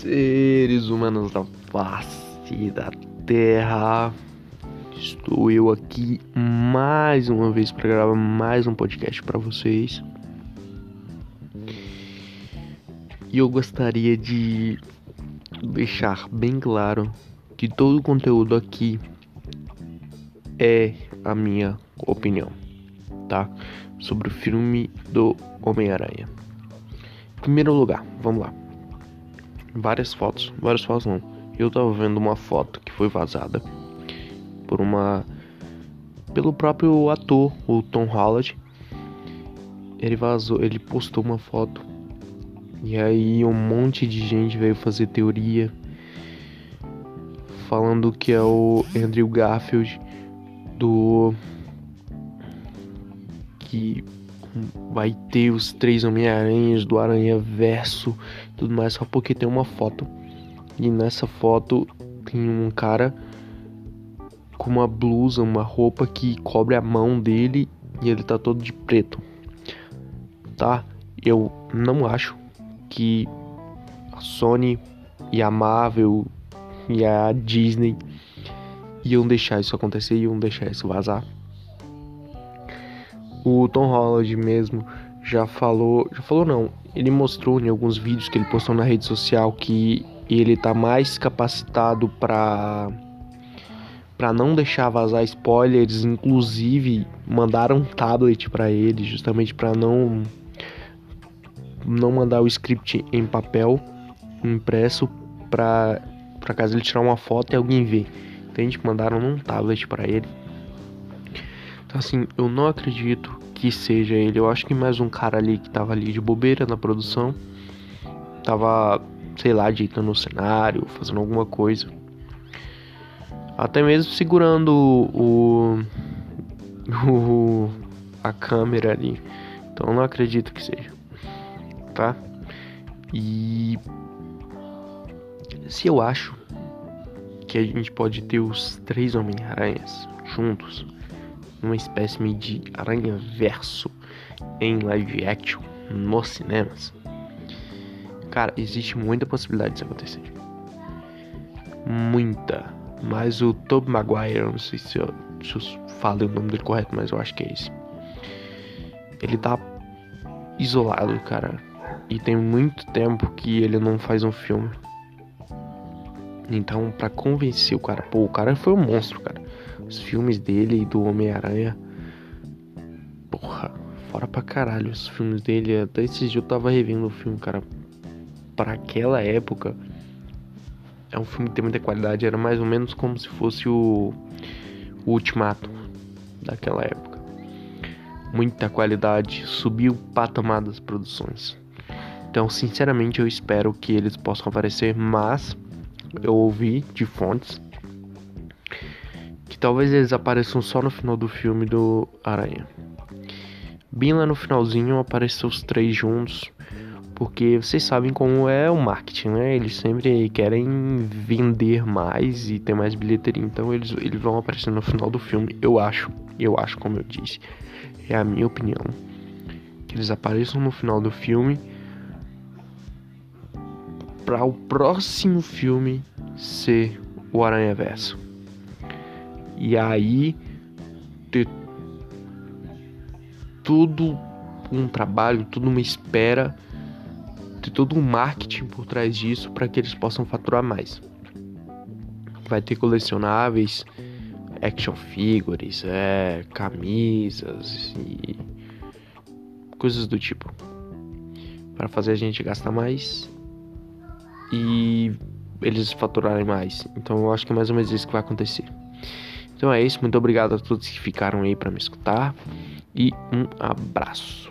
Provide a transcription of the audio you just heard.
seres humanos da face da Terra. Estou eu aqui mais uma vez para gravar mais um podcast para vocês. E eu gostaria de deixar bem claro que todo o conteúdo aqui é a minha opinião, tá? Sobre o filme do Homem-Aranha. Em primeiro lugar, vamos lá. Várias fotos, várias fotos não. Eu tava vendo uma foto que foi vazada por uma pelo próprio ator, o Tom Holland. Ele vazou, ele postou uma foto e aí um monte de gente veio fazer teoria falando que é o Andrew Garfield do que vai ter os três Homem-Aranhas do Aranha Verso tudo mais, só porque tem uma foto. E nessa foto tem um cara com uma blusa, uma roupa que cobre a mão dele e ele tá todo de preto. Tá? Eu não acho que a Sony e a Marvel e a Disney iam deixar isso acontecer, iam deixar isso vazar. O Tom Holland mesmo já falou, já falou não, ele mostrou em alguns vídeos que ele postou na rede social que ele tá mais capacitado para para não deixar vazar spoilers, inclusive mandaram um tablet para ele justamente para não não mandar o script em papel impresso para para caso ele tirar uma foto e alguém ver. Entende? Mandaram um tablet para ele. Assim, eu não acredito que seja ele. Eu acho que mais um cara ali que tava ali de bobeira na produção. Tava, sei lá, ajeitando o cenário, fazendo alguma coisa. Até mesmo segurando o, o a câmera ali. Então eu não acredito que seja. Tá? E se eu acho que a gente pode ter os três Homem-Aranhas juntos, uma espécie de aranha verso em live action nos cinemas. Cara, existe muita possibilidade disso acontecer. Muita. Mas o Tobey Maguire, não sei se eu, se eu falei o nome dele correto, mas eu acho que é esse. Ele tá isolado, cara. E tem muito tempo que ele não faz um filme. Então, para convencer o cara, pô, o cara foi um monstro, cara. Os filmes dele e do Homem-Aranha. Porra, fora pra caralho os filmes dele. Até esses dias eu tava revendo o filme, cara. Para aquela época. É um filme que tem muita qualidade. Era mais ou menos como se fosse o, o Ultimato daquela época. Muita qualidade. Subiu o patamar das produções. Então, sinceramente, eu espero que eles possam aparecer. Mas eu ouvi de fontes talvez eles apareçam só no final do filme do Aranha. Bem lá no finalzinho apareceu os três juntos, porque vocês sabem como é o marketing, né? Eles sempre querem vender mais e ter mais bilheteria, então eles, eles vão aparecer no final do filme, eu acho. Eu acho, como eu disse, é a minha opinião. Que eles apareçam no final do filme para o próximo filme ser o Aranha Verso. E aí ter tudo um trabalho, tudo uma espera, ter todo um marketing por trás disso para que eles possam faturar mais. Vai ter colecionáveis, action figures, é, camisas e coisas do tipo para fazer a gente gastar mais e eles faturarem mais. Então eu acho que é mais ou menos isso que vai acontecer. Então é isso, muito obrigado a todos que ficaram aí para me escutar e um abraço.